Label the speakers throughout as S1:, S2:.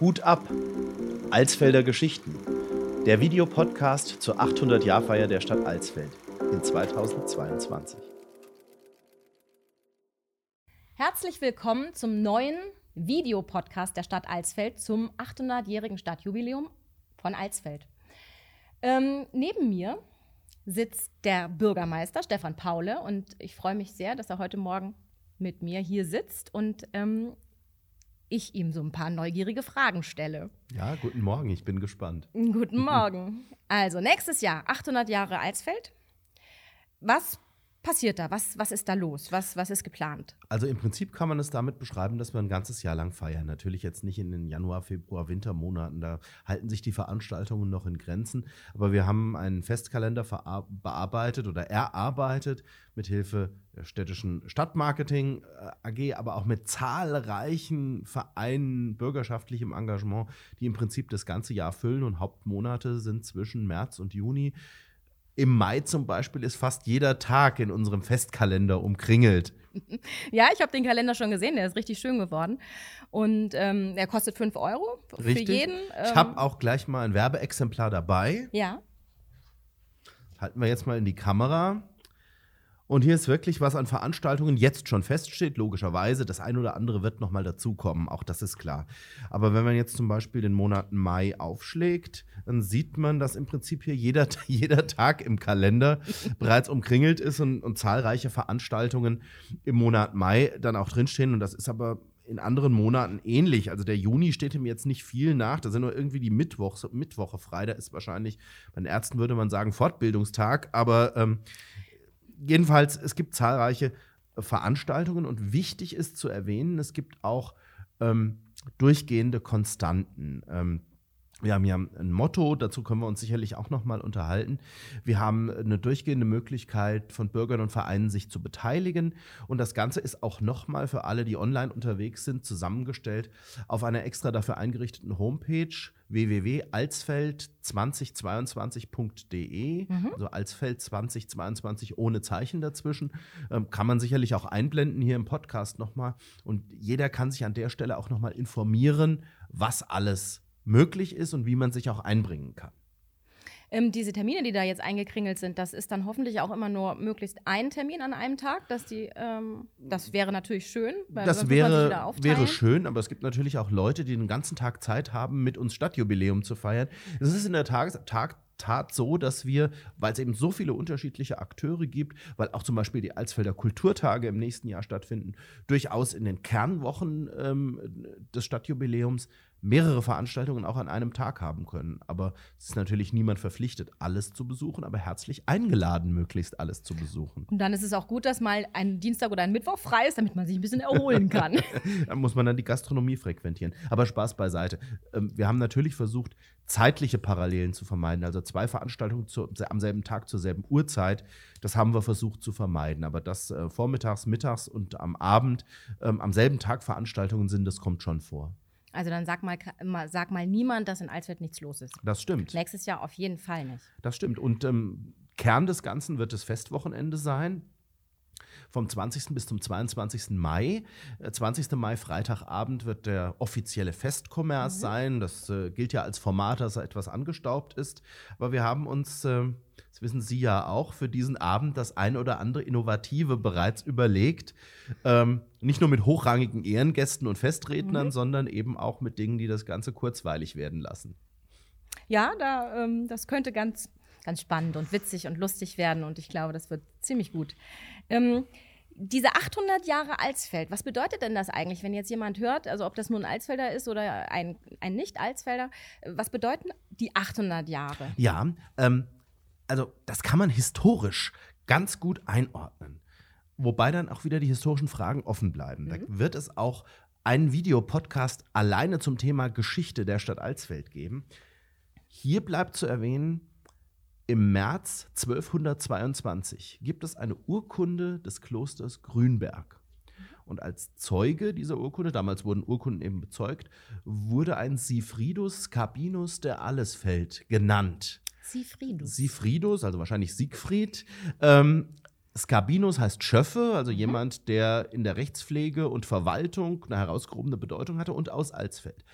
S1: Hut ab! Alsfelder Geschichten. Der Videopodcast zur 800-Jahr-Feier der Stadt Alsfeld in 2022.
S2: Herzlich willkommen zum neuen Videopodcast der Stadt Alsfeld zum 800-jährigen Stadtjubiläum von Alsfeld. Ähm, neben mir sitzt der Bürgermeister Stefan Paule und ich freue mich sehr, dass er heute Morgen mit mir hier sitzt und ähm, ich ihm so ein paar neugierige Fragen stelle.
S1: Ja, guten Morgen, ich bin gespannt.
S2: Guten Morgen. Also nächstes Jahr 800 Jahre Alsfeld. Was passiert da? Was, was ist da los? Was, was ist geplant?
S1: Also im Prinzip kann man es damit beschreiben, dass wir ein ganzes Jahr lang feiern. Natürlich jetzt nicht in den Januar, Februar, Wintermonaten. Da halten sich die Veranstaltungen noch in Grenzen. Aber wir haben einen Festkalender bearbeitet oder erarbeitet mit Hilfe der städtischen Stadtmarketing äh, AG, aber auch mit zahlreichen Vereinen, bürgerschaftlichem Engagement, die im Prinzip das ganze Jahr füllen und Hauptmonate sind zwischen März und Juni. Im Mai zum Beispiel ist fast jeder Tag in unserem Festkalender umkringelt.
S2: Ja, ich habe den Kalender schon gesehen, der ist richtig schön geworden. Und ähm, er kostet 5 Euro
S1: richtig.
S2: für jeden.
S1: Ähm ich habe auch gleich mal ein Werbeexemplar dabei.
S2: Ja.
S1: Halten wir jetzt mal in die Kamera. Und hier ist wirklich was an Veranstaltungen jetzt schon feststeht, logischerweise. Das ein oder andere wird nochmal dazukommen, auch das ist klar. Aber wenn man jetzt zum Beispiel den Monat Mai aufschlägt, dann sieht man, dass im Prinzip hier jeder, jeder Tag im Kalender bereits umkringelt ist und, und zahlreiche Veranstaltungen im Monat Mai dann auch drinstehen. Und das ist aber in anderen Monaten ähnlich. Also der Juni steht ihm jetzt nicht viel nach. Da sind nur irgendwie die Mittwochs, Mittwoche frei. Da ist wahrscheinlich, bei den Ärzten würde man sagen, Fortbildungstag. Aber ähm, jedenfalls, es gibt zahlreiche Veranstaltungen und wichtig ist zu erwähnen, es gibt auch ähm, durchgehende Konstanten. Ähm, wir haben ja ein Motto, dazu können wir uns sicherlich auch noch mal unterhalten. Wir haben eine durchgehende Möglichkeit von Bürgern und Vereinen sich zu beteiligen und das Ganze ist auch noch mal für alle, die online unterwegs sind, zusammengestellt auf einer extra dafür eingerichteten Homepage www.alsfeld2022.de, mhm. also Alsfeld 2022 ohne Zeichen dazwischen, ähm, kann man sicherlich auch einblenden hier im Podcast noch mal und jeder kann sich an der Stelle auch noch mal informieren, was alles möglich ist und wie man sich auch einbringen kann.
S2: Ähm, diese Termine, die da jetzt eingekringelt sind, das ist dann hoffentlich auch immer nur möglichst ein Termin an einem Tag. Dass die, ähm, das wäre natürlich schön.
S1: das wäre, wäre schön, aber es gibt natürlich auch Leute, die den ganzen Tag Zeit haben, mit uns Stadtjubiläum zu feiern. Es ist in der Tat, Tag, Tat so, dass wir, weil es eben so viele unterschiedliche Akteure gibt, weil auch zum Beispiel die Alsfelder Kulturtage im nächsten Jahr stattfinden, durchaus in den Kernwochen ähm, des Stadtjubiläums mehrere Veranstaltungen auch an einem Tag haben können. Aber es ist natürlich niemand verpflichtet, alles zu besuchen, aber herzlich eingeladen, möglichst alles zu besuchen.
S2: Und dann ist es auch gut, dass mal ein Dienstag oder ein Mittwoch frei ist, damit man sich ein bisschen erholen kann.
S1: da muss man dann die Gastronomie frequentieren. Aber Spaß beiseite. Ähm, wir haben natürlich versucht, zeitliche Parallelen zu vermeiden. Also zwei Veranstaltungen zu, am selben Tag zur selben Uhrzeit, das haben wir versucht zu vermeiden. Aber dass äh, vormittags, mittags und am Abend ähm, am selben Tag Veranstaltungen sind, das kommt schon vor.
S2: Also dann sag mal, sag mal niemand, dass in Alsfeld nichts los ist.
S1: Das stimmt.
S2: Nächstes Jahr auf jeden Fall nicht.
S1: Das stimmt. Und ähm, Kern des Ganzen wird das Festwochenende sein. Vom 20. bis zum 22. Mai. 20. Äh, Mai, Freitagabend, wird der offizielle Festkommerz mhm. sein. Das äh, gilt ja als Format, dass er etwas angestaubt ist. Aber wir haben uns äh, das wissen Sie ja auch, für diesen Abend das ein oder andere Innovative bereits überlegt. Ähm, nicht nur mit hochrangigen Ehrengästen und Festrednern, mhm. sondern eben auch mit Dingen, die das Ganze kurzweilig werden lassen.
S2: Ja, da, ähm, das könnte ganz, ganz spannend und witzig und lustig werden und ich glaube, das wird ziemlich gut. Ähm, diese 800 Jahre Alsfeld, was bedeutet denn das eigentlich, wenn jetzt jemand hört, also ob das nun ein Alsfelder ist oder ein, ein Nicht-Alsfelder, was bedeuten die 800 Jahre?
S1: Ja, ähm, also das kann man historisch ganz gut einordnen. Wobei dann auch wieder die historischen Fragen offen bleiben. Mhm. Da wird es auch einen Videopodcast alleine zum Thema Geschichte der Stadt Alsfeld geben. Hier bleibt zu erwähnen, im März 1222 gibt es eine Urkunde des Klosters Grünberg. Und als Zeuge dieser Urkunde, damals wurden Urkunden eben bezeugt, wurde ein Sifridus Scabinus der Allesfeld genannt.
S2: Sifridus.
S1: Sifridus, also wahrscheinlich Siegfried. Ähm, Scabinus heißt Schöffe, also mhm. jemand, der in der Rechtspflege und Verwaltung eine herausgehobene Bedeutung hatte und aus Alsfeld.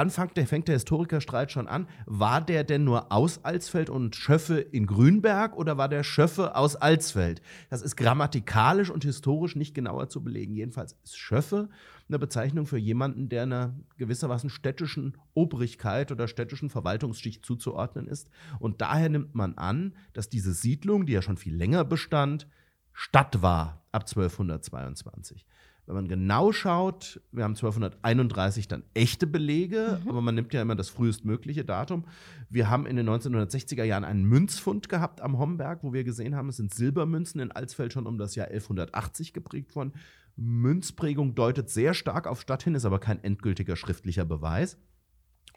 S1: Dann fängt der, fängt der Historikerstreit schon an. War der denn nur aus Alsfeld und Schöffe in Grünberg oder war der Schöffe aus Alsfeld? Das ist grammatikalisch und historisch nicht genauer zu belegen. Jedenfalls ist Schöffe eine Bezeichnung für jemanden, der einer gewissermaßen städtischen Obrigkeit oder städtischen Verwaltungsschicht zuzuordnen ist. Und daher nimmt man an, dass diese Siedlung, die ja schon viel länger bestand, Stadt war ab 1222. Wenn man genau schaut, wir haben 1231 dann echte Belege, mhm. aber man nimmt ja immer das frühestmögliche Datum. Wir haben in den 1960er Jahren einen Münzfund gehabt am Homberg, wo wir gesehen haben, es sind Silbermünzen in Alsfeld schon um das Jahr 1180 geprägt worden. Münzprägung deutet sehr stark auf Stadt hin, ist aber kein endgültiger schriftlicher Beweis.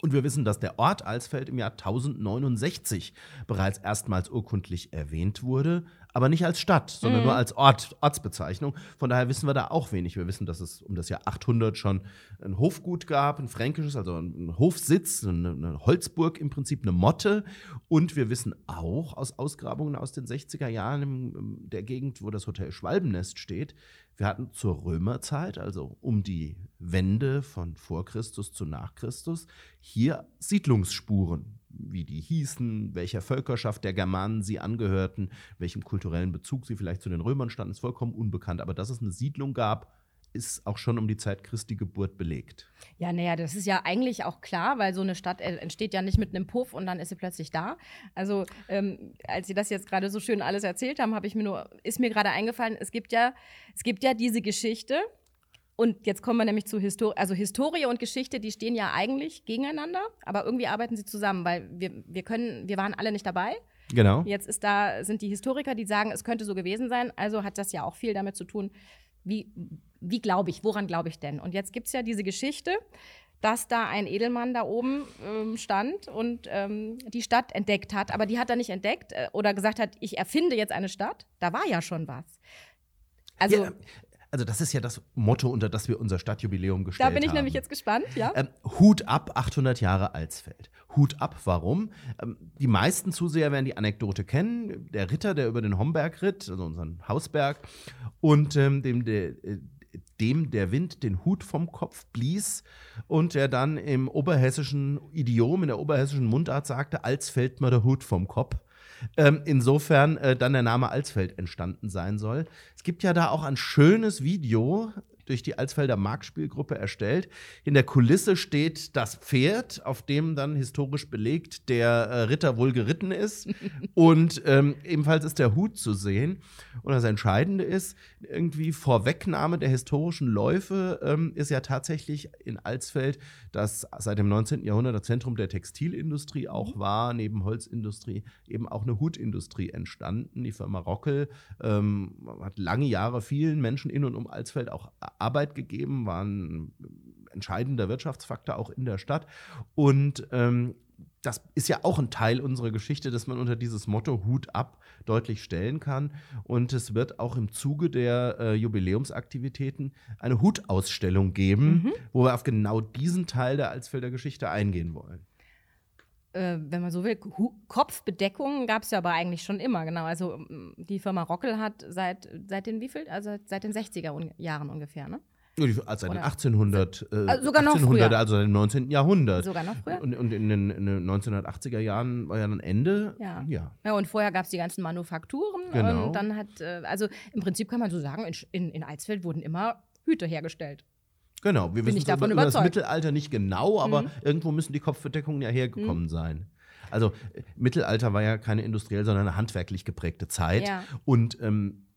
S1: Und wir wissen, dass der Ort Alsfeld im Jahr 1069 bereits erstmals urkundlich erwähnt wurde, aber nicht als Stadt, sondern mhm. nur als Ort, Ortsbezeichnung. Von daher wissen wir da auch wenig. Wir wissen, dass es um das Jahr 800 schon ein Hofgut gab, ein fränkisches, also ein Hofsitz, eine, eine Holzburg im Prinzip, eine Motte. Und wir wissen auch aus Ausgrabungen aus den 60er Jahren in der Gegend, wo das Hotel Schwalbennest steht, wir hatten zur Römerzeit, also um die Wende von vor Christus zu nach Christus, hier Siedlungsspuren, wie die hießen, welcher Völkerschaft der Germanen sie angehörten, welchem kulturellen Bezug sie vielleicht zu den Römern standen, ist vollkommen unbekannt. Aber dass es eine Siedlung gab, ist auch schon um die Zeit Christi Geburt belegt.
S2: Ja, naja, das ist ja eigentlich auch klar, weil so eine Stadt entsteht ja nicht mit einem Puff und dann ist sie plötzlich da. Also ähm, als Sie das jetzt gerade so schön alles erzählt haben, habe ich mir nur, ist mir gerade eingefallen, es gibt ja, es gibt ja diese Geschichte. Und jetzt kommen wir nämlich zu Historie. Also Historie und Geschichte, die stehen ja eigentlich gegeneinander, aber irgendwie arbeiten sie zusammen, weil wir, wir können, wir waren alle nicht dabei.
S1: Genau.
S2: Jetzt ist da, sind die Historiker, die sagen, es könnte so gewesen sein. Also hat das ja auch viel damit zu tun, wie, wie glaube ich, woran glaube ich denn? Und jetzt gibt es ja diese Geschichte, dass da ein Edelmann da oben ähm, stand und ähm, die Stadt entdeckt hat. Aber die hat er nicht entdeckt äh, oder gesagt hat, ich erfinde jetzt eine Stadt. Da war ja schon was.
S1: Also, ja, also das ist ja das Motto, unter das wir unser Stadtjubiläum gestellt haben.
S2: Da bin ich
S1: haben.
S2: nämlich jetzt gespannt, ja.
S1: Ähm, Hut ab, 800 Jahre Alsfeld. Hut ab, warum? Ähm, die meisten Zuseher werden die Anekdote kennen. Der Ritter, der über den Homberg ritt, also unseren Hausberg, und ähm, dem, der, äh, dem der Wind den Hut vom Kopf blies und der dann im oberhessischen Idiom, in der oberhessischen Mundart sagte, als fällt mir der Hut vom Kopf. Ähm, insofern äh, dann der Name Alsfeld entstanden sein soll. Es gibt ja da auch ein schönes Video, durch die Alsfelder Marktspielgruppe erstellt. In der Kulisse steht das Pferd, auf dem dann historisch belegt der äh, Ritter wohl geritten ist. und ähm, ebenfalls ist der Hut zu sehen. Und das Entscheidende ist, irgendwie Vorwegnahme der historischen Läufe ähm, ist ja tatsächlich in Alsfeld, das seit dem 19. Jahrhundert das Zentrum der Textilindustrie auch mhm. war, neben Holzindustrie eben auch eine Hutindustrie entstanden. Die Firma Rockel ähm, hat lange Jahre vielen Menschen in und um Alsfeld auch Arbeit gegeben, war ein entscheidender Wirtschaftsfaktor auch in der Stadt. Und ähm, das ist ja auch ein Teil unserer Geschichte, dass man unter dieses Motto Hut ab deutlich stellen kann. Und es wird auch im Zuge der äh, Jubiläumsaktivitäten eine Hutausstellung geben, mhm. wo wir auf genau diesen Teil der Alsfelder Geschichte eingehen wollen.
S2: Äh, wenn man so will, Kopfbedeckung gab es ja aber eigentlich schon immer, genau. Also die Firma Rockel hat seit, seit den wieviel? Also seit den 60er Jahren ungefähr, ne?
S1: Also seit den 1800,
S2: äh, also sogar noch
S1: 1800 früher. also im 19. Jahrhundert.
S2: Sogar noch früher.
S1: Und, und in, den, in, den, 1980er Jahren war ja dann Ende.
S2: Ja. Ja, ja und vorher gab es die ganzen Manufakturen. Genau. Und dann hat, äh, also im Prinzip kann man so sagen, in, in, in Alsfeld wurden immer Hüte hergestellt.
S1: Genau, wir Bin wissen davon über, das Mittelalter nicht genau, aber mhm. irgendwo müssen die Kopfbedeckungen ja hergekommen mhm. sein. Also Mittelalter war ja keine industriell, sondern eine handwerklich geprägte Zeit. Ja. Und ähm,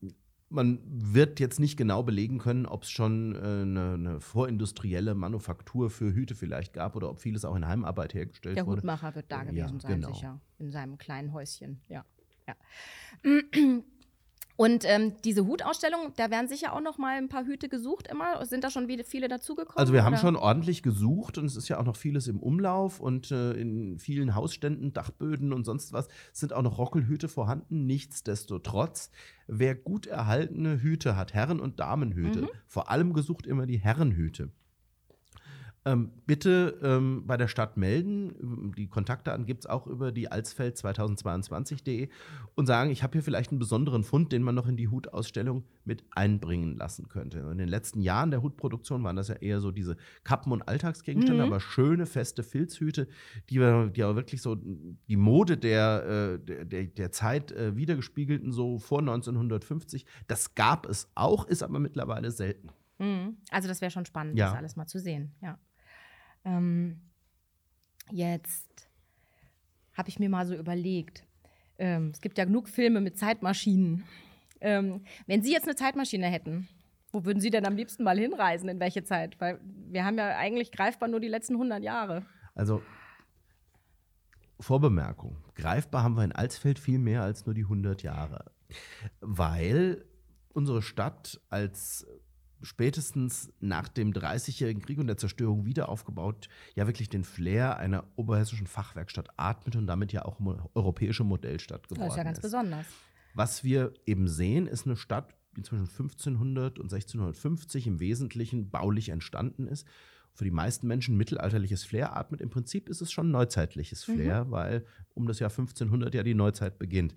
S1: man wird jetzt nicht genau belegen können, ob es schon äh, eine, eine, vorindustrielle Manufaktur für Hüte vielleicht gab oder ob vieles auch in Heimarbeit hergestellt
S2: Der
S1: wurde.
S2: Der Hutmacher wird da gewesen ja, sein, genau. sicher. In seinem kleinen Häuschen, ja. ja. Und ähm, diese Hutausstellung, da werden sicher auch noch mal ein paar Hüte gesucht immer. Sind da schon viele dazugekommen?
S1: Also wir haben schon ordentlich gesucht und es ist ja auch noch vieles im Umlauf und äh, in vielen Hausständen, Dachböden und sonst was sind auch noch Rockelhüte vorhanden. Nichtsdestotrotz, wer gut erhaltene Hüte hat, Herren- und Damenhüte, mhm. vor allem gesucht immer die Herrenhüte. Ähm, bitte ähm, bei der Stadt melden. Die Kontaktdaten gibt es auch über die alsfeld2022.de und sagen, ich habe hier vielleicht einen besonderen Fund, den man noch in die Hutausstellung mit einbringen lassen könnte. In den letzten Jahren der Hutproduktion waren das ja eher so diese Kappen- und Alltagsgegenstände, mhm. aber schöne, feste Filzhüte, die, die aber wirklich so die Mode der, äh, der, der Zeit äh, wiedergespiegelten, so vor 1950. Das gab es auch, ist aber mittlerweile selten.
S2: Mhm. Also das wäre schon spannend, ja. das alles mal zu sehen, ja. Ähm, jetzt habe ich mir mal so überlegt, ähm, es gibt ja genug Filme mit Zeitmaschinen. Ähm, wenn Sie jetzt eine Zeitmaschine hätten, wo würden Sie denn am liebsten mal hinreisen? In welche Zeit? Weil wir haben ja eigentlich greifbar nur die letzten 100 Jahre.
S1: Also Vorbemerkung. Greifbar haben wir in Alsfeld viel mehr als nur die 100 Jahre. Weil unsere Stadt als spätestens nach dem Dreißigjährigen Krieg und der Zerstörung wieder aufgebaut, ja wirklich den Flair einer oberhessischen Fachwerkstatt atmet und damit ja auch europäische Modellstadt geworden ist. Das ist ja ganz
S2: ist. besonders.
S1: Was wir eben sehen, ist eine Stadt, die zwischen 1500 und 1650 im Wesentlichen baulich entstanden ist. Für die meisten Menschen mittelalterliches Flair atmet. Im Prinzip ist es schon neuzeitliches mhm. Flair, mhm. weil um das Jahr 1500 ja die Neuzeit beginnt.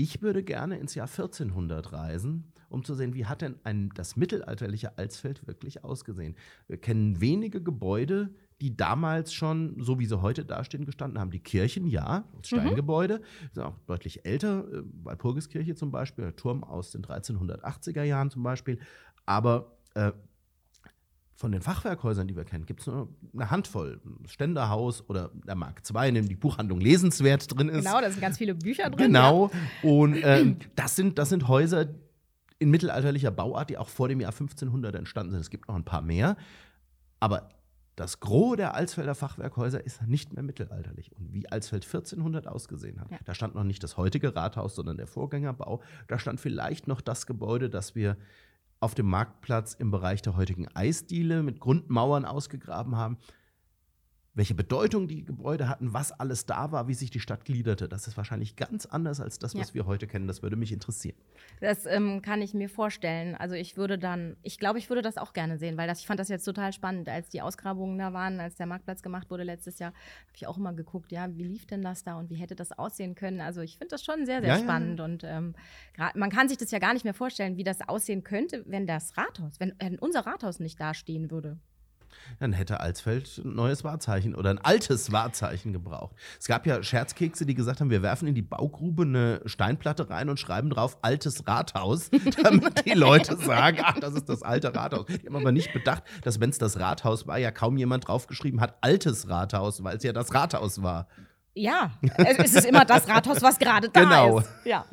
S1: Ich würde gerne ins Jahr 1400 reisen um zu sehen, wie hat denn ein, das mittelalterliche Alsfeld wirklich ausgesehen. Wir kennen wenige Gebäude, die damals schon, so wie sie heute dastehen, gestanden haben. Die Kirchen, ja, Steingebäude, mhm. sind auch deutlich älter, äh, Walpurgiskirche zum Beispiel, der Turm aus den 1380er Jahren zum Beispiel. Aber äh, von den Fachwerkhäusern, die wir kennen, gibt es nur eine Handvoll. Ständerhaus oder der Mark II, in dem die Buchhandlung lesenswert drin ist.
S2: Genau, da sind ganz viele Bücher drin.
S1: Genau. Ja. Und ähm, das, sind, das sind Häuser, in mittelalterlicher Bauart, die auch vor dem Jahr 1500 entstanden sind. Es gibt noch ein paar mehr. Aber das Gros der Alsfelder Fachwerkhäuser ist nicht mehr mittelalterlich. Und wie Alsfeld 1400 ausgesehen hat, ja. da stand noch nicht das heutige Rathaus, sondern der Vorgängerbau. Da stand vielleicht noch das Gebäude, das wir auf dem Marktplatz im Bereich der heutigen Eisdiele mit Grundmauern ausgegraben haben welche Bedeutung die Gebäude hatten, was alles da war, wie sich die Stadt gliederte. Das ist wahrscheinlich ganz anders als das, was ja. wir heute kennen. Das würde mich interessieren.
S2: Das ähm, kann ich mir vorstellen. Also ich würde dann, ich glaube, ich würde das auch gerne sehen, weil das, ich fand das jetzt total spannend, als die Ausgrabungen da waren, als der Marktplatz gemacht wurde letztes Jahr, habe ich auch immer geguckt, ja, wie lief denn das da und wie hätte das aussehen können. Also ich finde das schon sehr, sehr ja, spannend ja. und ähm, man kann sich das ja gar nicht mehr vorstellen, wie das aussehen könnte, wenn das Rathaus, wenn, wenn unser Rathaus nicht dastehen würde
S1: dann hätte Alsfeld ein neues Wahrzeichen oder ein altes Wahrzeichen gebraucht. Es gab ja Scherzkekse, die gesagt haben, wir werfen in die Baugrube eine Steinplatte rein und schreiben drauf altes Rathaus, damit die Leute sagen, ach, das ist das alte Rathaus. Die haben aber nicht bedacht, dass wenn es das Rathaus war, ja kaum jemand draufgeschrieben hat, altes Rathaus, weil es ja das Rathaus war.
S2: Ja, es ist immer das Rathaus, was gerade da genau. ist. Ja.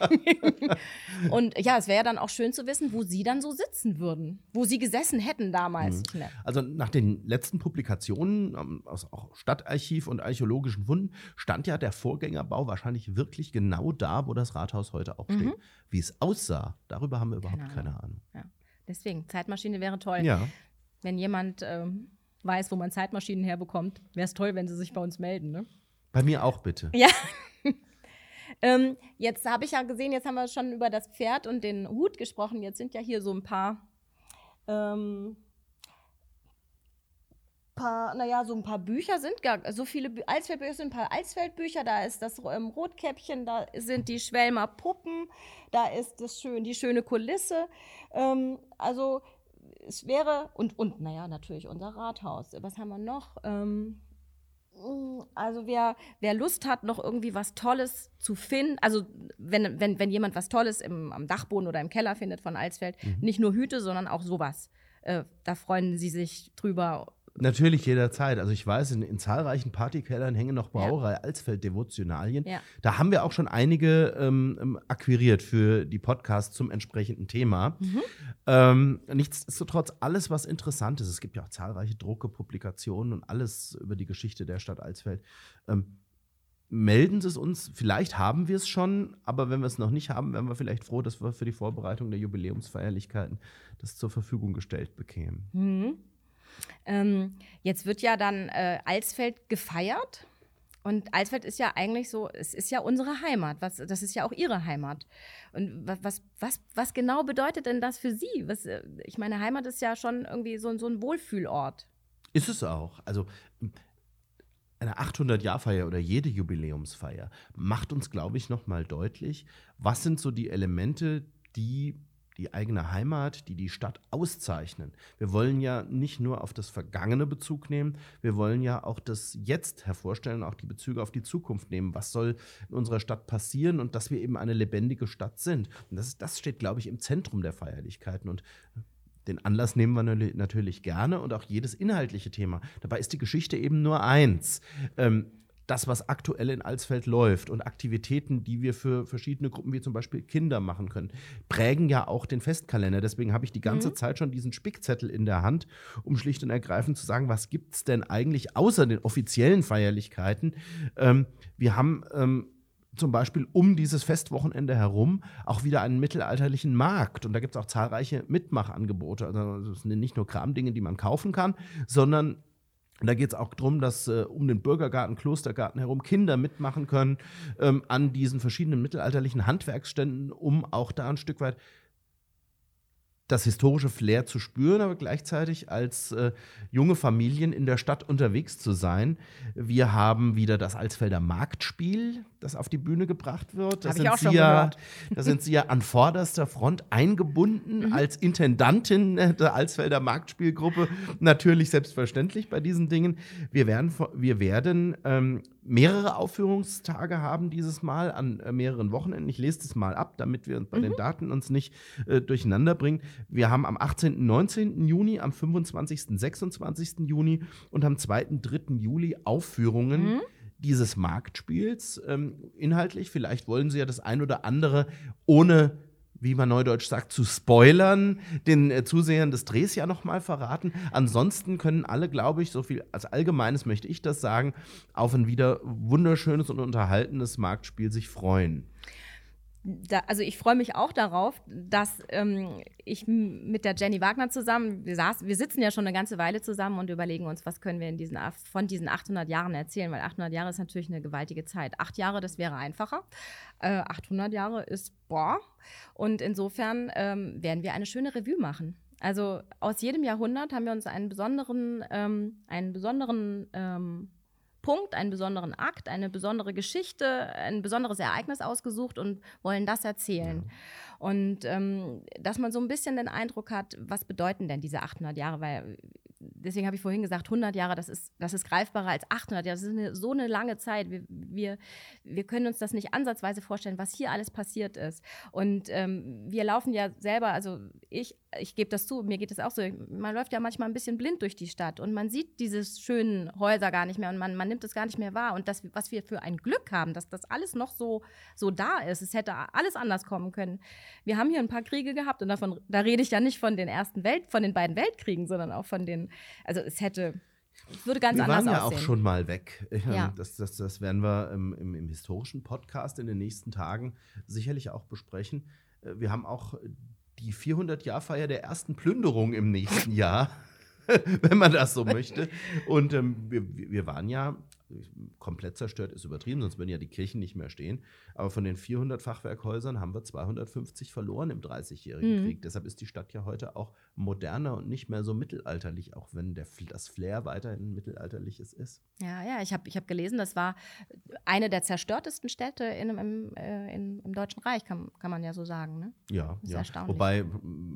S2: und ja, es wäre ja dann auch schön zu wissen, wo Sie dann so sitzen würden, wo Sie gesessen hätten damals.
S1: Mhm. Also nach den letzten Publikationen ähm, aus auch Stadtarchiv und archäologischen Funden stand ja der Vorgängerbau wahrscheinlich wirklich genau da, wo das Rathaus heute auch steht. Mhm. Wie es aussah, darüber haben wir überhaupt keine, keine Ahnung.
S2: Ja. Deswegen, Zeitmaschine wäre toll.
S1: Ja.
S2: Wenn jemand ähm, weiß, wo man Zeitmaschinen herbekommt, wäre es toll, wenn sie sich bei uns melden. Ne?
S1: Bei mir auch bitte.
S2: Ja. ähm, jetzt habe ich ja gesehen, jetzt haben wir schon über das Pferd und den Hut gesprochen. Jetzt sind ja hier so ein paar, ähm, paar, naja, so ein paar Bücher sind gar, so viele Alsfeldbücher sind ein paar Alsfeldbücher. Da ist das ähm, Rotkäppchen, da sind die Schwelmer Puppen, da ist das schön, die schöne Kulisse. Ähm, also es wäre, und, und naja, natürlich unser Rathaus. Was haben wir noch? Ähm, also wer, wer Lust hat, noch irgendwie was Tolles zu finden, also wenn, wenn, wenn jemand was Tolles im, am Dachboden oder im Keller findet von Alsfeld, mhm. nicht nur Hüte, sondern auch sowas. Äh, da freuen sie sich drüber
S1: Natürlich jederzeit. Also ich weiß, in, in zahlreichen Partykellern hängen noch Brauerei ja. Alsfeld Devotionalien. Ja. Da haben wir auch schon einige ähm, ähm, akquiriert für die Podcasts zum entsprechenden Thema. Mhm. Ähm, nichtsdestotrotz, alles, was interessant ist, es gibt ja auch zahlreiche Drucke, Publikationen und alles über die Geschichte der Stadt Alsfeld. Ähm, melden Sie es uns. Vielleicht haben wir es schon, aber wenn wir es noch nicht haben, wären wir vielleicht froh, dass wir für die Vorbereitung der Jubiläumsfeierlichkeiten das zur Verfügung gestellt bekämen.
S2: Mhm. Ähm, jetzt wird ja dann äh, Alsfeld gefeiert. Und Alsfeld ist ja eigentlich so, es ist ja unsere Heimat. Was, das ist ja auch Ihre Heimat. Und was, was, was genau bedeutet denn das für Sie? Was, äh, ich meine, Heimat ist ja schon irgendwie so, so ein Wohlfühlort.
S1: Ist es auch. Also eine 800-Jahr-Feier oder jede Jubiläumsfeier macht uns, glaube ich, noch mal deutlich, was sind so die Elemente, die die eigene Heimat, die die Stadt auszeichnen. Wir wollen ja nicht nur auf das Vergangene Bezug nehmen, wir wollen ja auch das Jetzt hervorstellen, auch die Bezüge auf die Zukunft nehmen. Was soll in unserer Stadt passieren und dass wir eben eine lebendige Stadt sind. Und das, das steht, glaube ich, im Zentrum der Feierlichkeiten. Und den Anlass nehmen wir natürlich gerne und auch jedes inhaltliche Thema. Dabei ist die Geschichte eben nur eins. Ähm, das, was aktuell in Alsfeld läuft und Aktivitäten, die wir für verschiedene Gruppen, wie zum Beispiel Kinder machen können, prägen ja auch den Festkalender. Deswegen habe ich die ganze mhm. Zeit schon diesen Spickzettel in der Hand, um schlicht und ergreifend zu sagen, was gibt es denn eigentlich außer den offiziellen Feierlichkeiten? Ähm, wir haben ähm, zum Beispiel um dieses Festwochenende herum auch wieder einen mittelalterlichen Markt. Und da gibt es auch zahlreiche Mitmachangebote. Also das sind nicht nur Kramdinge, die man kaufen kann, sondern da geht es auch darum, dass äh, um den Bürgergarten, Klostergarten herum Kinder mitmachen können ähm, an diesen verschiedenen mittelalterlichen Handwerksständen, um auch da ein Stück weit das historische Flair zu spüren, aber gleichzeitig als äh, junge Familien in der Stadt unterwegs zu sein. Wir haben wieder das Alsfelder Marktspiel, das auf die Bühne gebracht wird.
S2: Das, sind Sie, ja,
S1: da sind Sie ja an vorderster Front eingebunden mhm. als Intendantin der Alsfelder Marktspielgruppe. Natürlich selbstverständlich bei diesen Dingen. Wir werden, wir werden ähm, mehrere Aufführungstage haben dieses Mal an äh, mehreren Wochenenden. Ich lese das mal ab, damit wir bei mhm. den Daten uns nicht äh, durcheinander bringen. Wir haben am 18. 19. Juni, am 25. 26. Juni und am 2. 3. Juli Aufführungen. Mhm dieses Marktspiels. Ähm, inhaltlich, vielleicht wollen Sie ja das ein oder andere ohne wie man neudeutsch sagt, zu spoilern, den äh, Zusehern des Drehs ja nochmal verraten. Ansonsten können alle, glaube ich, so viel als Allgemeines möchte ich das sagen, auf ein wieder wunderschönes und unterhaltenes Marktspiel sich freuen
S2: da, also ich freue mich auch darauf, dass ähm, ich mit der Jenny Wagner zusammen, wir, saß, wir sitzen ja schon eine ganze Weile zusammen und überlegen uns, was können wir in diesen, von diesen 800 Jahren erzählen, weil 800 Jahre ist natürlich eine gewaltige Zeit. Acht Jahre, das wäre einfacher. Äh, 800 Jahre ist, boah. Und insofern ähm, werden wir eine schöne Revue machen. Also aus jedem Jahrhundert haben wir uns einen besonderen, ähm, einen besonderen ähm, Punkt, einen besonderen Akt, eine besondere Geschichte, ein besonderes Ereignis ausgesucht und wollen das erzählen. Ja. Und ähm, dass man so ein bisschen den Eindruck hat, was bedeuten denn diese 800 Jahre? Weil deswegen habe ich vorhin gesagt, 100 Jahre, das ist, das ist greifbarer als 800 Jahre. Das ist eine, so eine lange Zeit. Wir, wir, wir können uns das nicht ansatzweise vorstellen, was hier alles passiert ist. Und ähm, wir laufen ja selber, also ich, ich gebe das zu, mir geht es auch so, man läuft ja manchmal ein bisschen blind durch die Stadt und man sieht diese schönen Häuser gar nicht mehr und man, man nimmt es gar nicht mehr wahr. Und das, was wir für ein Glück haben, dass das alles noch so, so da ist, es hätte alles anders kommen können. Wir haben hier ein paar Kriege gehabt und davon, da rede ich ja nicht von den ersten Welt, von den beiden Weltkriegen, sondern auch von den also es hätte, es würde ganz
S1: wir
S2: anders
S1: aussehen.
S2: Waren
S1: ja auch schon mal weg. Ja. Das, das, das werden wir im, im, im historischen Podcast in den nächsten Tagen sicherlich auch besprechen. Äh, wir haben auch die 400-Jahr-Feier der ersten Plünderung im nächsten Jahr. wenn man das so möchte. Und ähm, wir, wir waren ja komplett zerstört ist übertrieben, sonst würden ja die Kirchen nicht mehr stehen. Aber von den 400 Fachwerkhäusern haben wir 250 verloren im Dreißigjährigen mhm. Krieg. Deshalb ist die Stadt ja heute auch moderner und nicht mehr so mittelalterlich, auch wenn der, das Flair weiterhin mittelalterliches ist.
S2: Ja, ja, ich habe ich hab gelesen, das war eine der zerstörtesten Städte in, im, äh, in, im Deutschen Reich, kann, kann man ja so sagen. Ne?
S1: Ja, ja. Wobei,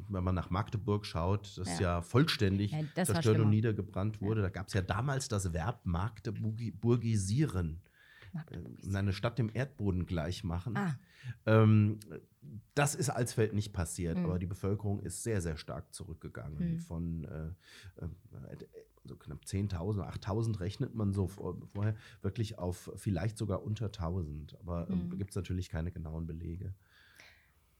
S1: wenn man nach Magdeburg schaut, das ja, ja vollständig ja, zerstört und niedergebrannt wurde. Da gab es ja damals das Verb Magdeburgisieren. Magdeburgisieren. Äh, eine Stadt dem Erdboden gleich machen. Ah. Ähm, das ist Alsfeld nicht passiert, mhm. aber die Bevölkerung ist sehr, sehr stark zurückgegangen. Mhm. Von äh, äh, also knapp 10.000, 8.000 rechnet man so vorher wirklich auf vielleicht sogar unter 1.000. Aber ähm, mhm. gibt es natürlich keine genauen Belege.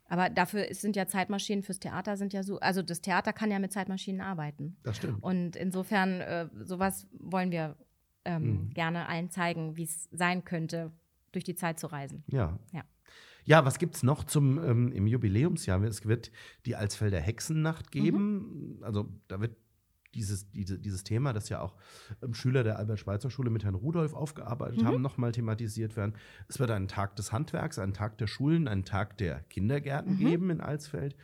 S2: Aber dafür sind ja Zeitmaschinen fürs Theater sind ja so, also das Theater kann ja mit Zeitmaschinen arbeiten.
S1: Das stimmt.
S2: Und insofern, äh, sowas wollen wir ähm, mhm. gerne allen zeigen, wie es sein könnte, durch die Zeit zu reisen.
S1: Ja. Ja. Ja, was gibt es noch zum ähm, im Jubiläumsjahr? Es wird die Alsfelder Hexennacht geben. Mhm. Also da wird dieses, diese, dieses Thema, das ja auch ähm, Schüler der Albert-Schweitzer-Schule mit Herrn Rudolf aufgearbeitet mhm. haben, nochmal thematisiert werden. Es wird einen Tag des Handwerks, einen Tag der Schulen, einen Tag der Kindergärten mhm. geben in Alsfeld.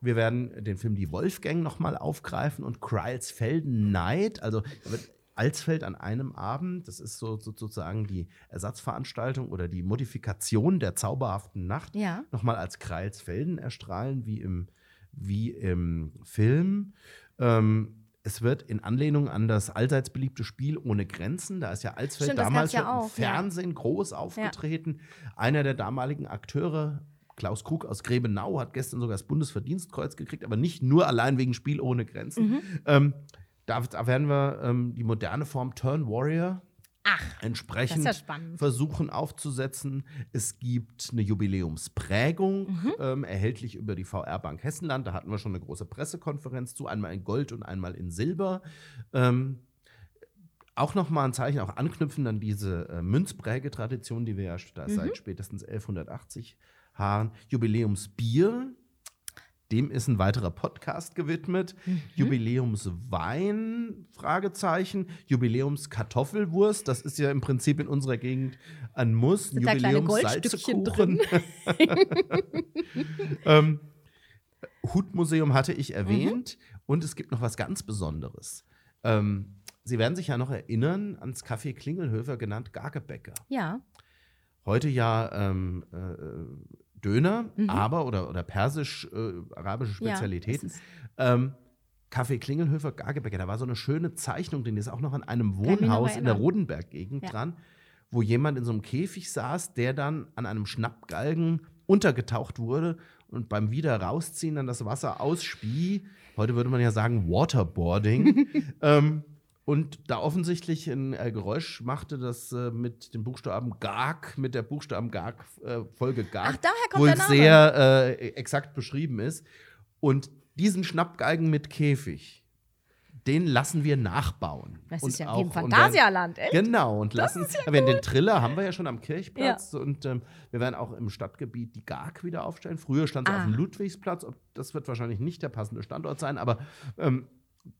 S1: Wir werden den Film Die Wolfgang nochmal aufgreifen und Kreilsfelden Night, also da wird Alsfeld an einem Abend, das ist so, so sozusagen die Ersatzveranstaltung oder die Modifikation der zauberhaften Nacht,
S2: Ja.
S1: nochmal als Kreilsfelden erstrahlen, wie im, wie im Film. Ähm, es wird in Anlehnung an das allseits beliebte Spiel Ohne Grenzen, da ist ja Alsfeld
S2: Stimmt,
S1: damals
S2: ja
S1: schon im
S2: auch, ja.
S1: Fernsehen groß aufgetreten. Einer der damaligen Akteure, Klaus Krug aus Grebenau, hat gestern sogar das Bundesverdienstkreuz gekriegt, aber nicht nur allein wegen Spiel ohne Grenzen.
S2: Mhm.
S1: Ähm, da, da werden wir ähm, die moderne Form Turn Warrior
S2: Ach,
S1: entsprechend
S2: ja
S1: versuchen aufzusetzen. Es gibt eine Jubiläumsprägung,
S2: Mhm.
S1: ähm, erhältlich über die VR Bank Hessenland. Da hatten wir schon eine große Pressekonferenz zu, einmal in Gold und einmal in Silber. Ähm, auch nochmal ein Zeichen, auch anknüpfend an diese äh, Münzprägetradition, die wir ja da
S2: Mhm.
S1: seit spätestens 1180 haben. Jubiläumsbier, dem ist ein weiterer Podcast gewidmet.
S2: Mhm.
S1: Jubiläumswein, Fragezeichen. Jubiläumskartoffelwurst, das ist ja im Prinzip in unserer Gegend ein Muss. Jubiläumssalzekuchen. ähm, Hutmuseum hatte ich erwähnt. Und es gibt noch was ganz Besonderes. Ähm, Sie werden sich ja noch erinnern ans Café Klingelhöfer, genannt Gagebäcker.
S2: Ja.
S1: Heute ja ähm, äh, Döner, aber oder, oder persisch-arabische
S2: Ja,
S1: Spezialitäten.
S2: es.
S1: ähm, Café Klingelhöfer, Gagebäcker, da war so eine schöne Zeichnung, den ist auch noch an einem Wohnhaus in der. Rodenberg-Gegend
S2: Ja.
S1: dran, wo jemand in so einem Käfig saß, der dann an einem Schnappgalgen untergetaucht wurde und beim wieder rausziehen dann das Wasser ausspie. Heute würde man ja sagen Waterboarding. ähm, und da offensichtlich ein äh, Geräusch machte, das äh, mit dem Buchstaben GAG, mit der Buchstaben GAG, äh, Folge GAG,
S2: Ach, daher kommt
S1: wohl
S2: der Name.
S1: sehr äh, exakt beschrieben ist. Und diesen Schnappgeigen mit Käfig, den lassen wir nachbauen.
S2: Das
S1: und
S2: ist ja
S1: auch-
S2: wie im Phantasialand, echt?
S1: Genau, und lassen. aber den Triller haben wir ja schon am Kirchplatz und ähm, wir werden auch im Stadtgebiet die GAG wieder aufstellen. Früher stand es
S2: Ah.
S1: auf dem Ludwigsplatz. Ob- Das wird wahrscheinlich nicht der passende Standort sein, aber ähm,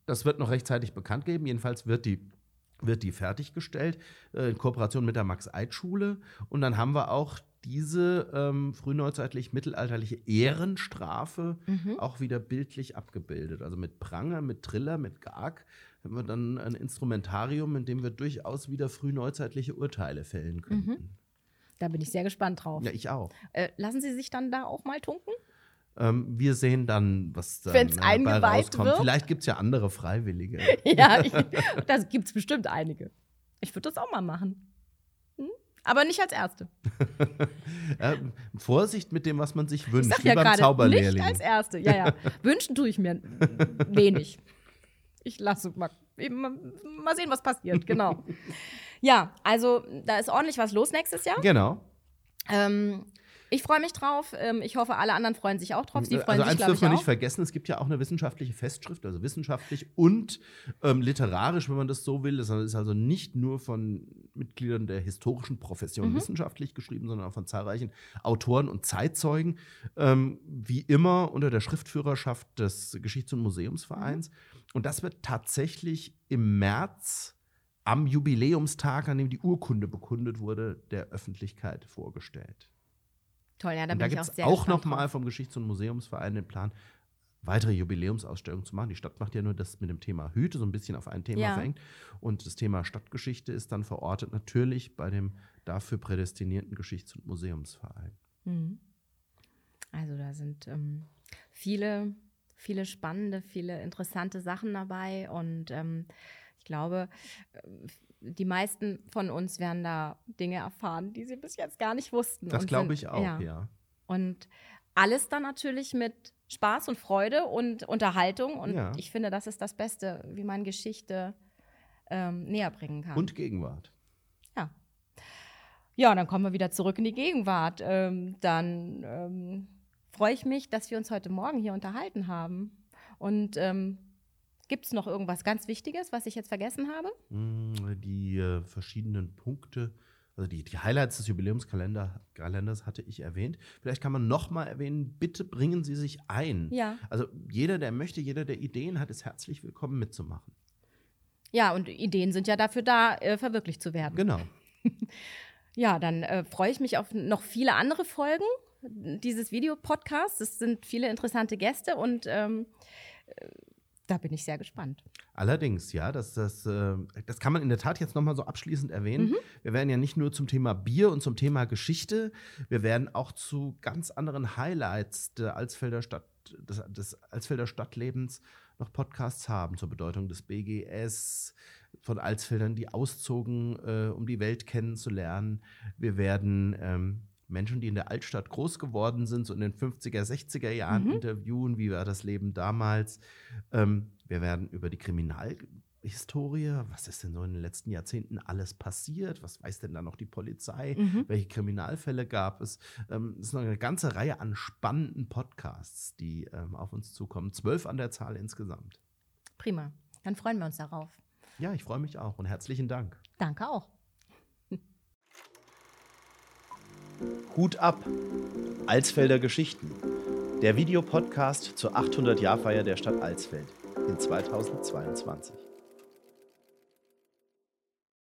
S1: das wird noch rechtzeitig bekannt geben. Jedenfalls wird die, wird die fertiggestellt äh, in Kooperation mit der Max-Eid-Schule. Und dann haben wir auch diese ähm, frühneuzeitlich-mittelalterliche Ehrenstrafe
S2: Mhm.
S1: auch wieder bildlich abgebildet. Also mit Pranger, mit Triller, mit Gag haben wir dann ein Instrumentarium, in dem wir durchaus wieder frühneuzeitliche Urteile fällen könnten.
S2: Da bin ich sehr gespannt drauf.
S1: Ja, ich auch.
S2: Äh, lassen Sie sich dann da auch mal tunken?
S1: Ähm, wir sehen dann, was äh,
S2: eingeweiht
S1: bei rauskommt.
S2: wird?
S1: Vielleicht gibt es ja andere Freiwillige.
S2: Ja, ich, da gibt es bestimmt einige. Ich würde das auch mal machen. Hm? Aber nicht als Erste.
S1: ähm, Vorsicht mit dem, was man sich
S2: Ich
S1: wünscht,
S2: sag
S1: wie
S2: ja
S1: beim
S2: gerade, nicht als Erste. Ja, ja. Wünschen tue ich mir wenig. Ich lasse mal, mal, mal sehen, was passiert. Genau. Ja, also da ist ordentlich was los nächstes Jahr.
S1: Genau.
S2: Ähm, ich freue mich drauf. Ähm, ich hoffe, alle anderen freuen sich auch drauf. Sie freuen
S1: also
S2: sich,
S1: eins dürfen wir nicht vergessen, es gibt ja auch eine wissenschaftliche Festschrift, also wissenschaftlich und ähm, literarisch, wenn man das so will. Das ist also nicht nur von Mitgliedern der historischen
S2: Mhm.
S1: Profession wissenschaftlich geschrieben, sondern auch von zahlreichen Autoren und Zeitzeugen. Ähm, wie immer unter der Schriftführerschaft des Geschichts- und Museumsvereins.
S2: Mhm.
S1: Und das wird tatsächlich im März am Jubiläumstag, an dem die Urkunde bekundet wurde, der Öffentlichkeit vorgestellt.
S2: Toll, ja, da
S1: Und da
S2: bin ich
S1: gibt
S2: auch
S1: es
S2: sehr
S1: auch nochmal vom Geschichts- und Museumsverein den Plan, weitere Jubiläumsausstellungen zu machen. Die Stadt macht ja nur das mit dem Thema Hüte so ein bisschen auf ein Thema
S2: Ja.
S1: verengt. Und das Thema Stadtgeschichte ist dann verortet natürlich bei dem dafür prädestinierten Geschichts- und Museumsverein.
S2: Mhm. Also da sind ähm, viele, viele spannende, viele interessante Sachen dabei und ähm, ich glaube, äh, die meisten von uns werden da Dinge erfahren, die sie bis jetzt gar nicht wussten.
S1: Das glaube ich auch, ja.
S2: Und alles dann natürlich mit Spaß und Freude und Unterhaltung. Und
S1: Ja.
S2: ich finde, das ist das Beste, wie man Geschichte ähm, näher bringen kann.
S1: Und Gegenwart.
S2: Ja. Ja, dann kommen wir wieder zurück in die Gegenwart. Ähm, dann ähm, freue ich mich, dass wir uns heute Morgen hier unterhalten haben. Und ähm, gibt es noch irgendwas ganz Wichtiges, was ich jetzt vergessen habe?
S1: Mm, Die äh, verschiedenen Punkte, also die, die Highlights des Jubiläumskalenders Kalenders hatte ich erwähnt. Vielleicht kann man noch mal erwähnen, bitte bringen Sie sich ein.
S2: Ja.
S1: Also jeder, der möchte, jeder, der Ideen hat, ist herzlich willkommen mitzumachen.
S2: Ja, und Ideen sind ja dafür da, äh, verwirklicht zu werden.
S1: Genau.
S2: Ja, dann äh, freue ich mich auf noch viele andere Folgen dieses Videopodcasts. Es sind viele interessante Gäste und ähm, äh, da bin ich sehr gespannt.
S1: Allerdings, ja, das, das, äh, das kann man in der Tat jetzt nochmal so abschließend erwähnen. Mhm. Wir werden ja nicht nur zum Thema Bier und zum Thema Geschichte, wir werden auch zu ganz anderen Highlights der Alsfelder Stadt, des, des Alsfelder Stadtlebens noch Podcasts haben zur Bedeutung des BGS, von Alsfeldern, die auszogen, äh, um die Welt kennenzulernen. Wir werden ähm, Menschen, die in der Altstadt groß geworden sind, so in den 50er, 60er Jahren mhm. interviewen, wie war das Leben damals. Ähm, wir werden über die Kriminalhistorie, was ist denn so in den letzten Jahrzehnten alles passiert? Was weiß denn da noch die Polizei? Mhm. Welche Kriminalfälle gab es? Ähm, es ist noch eine ganze Reihe an spannenden Podcasts, die ähm, auf uns zukommen. Zwölf an der Zahl insgesamt.
S2: Prima. Dann freuen wir uns darauf.
S1: Ja, ich freue mich auch und herzlichen Dank.
S2: Danke auch.
S1: Hut ab! Alsfelder Geschichten. Der Videopodcast zur 800-Jahr-Feier der Stadt Alsfeld in 2022.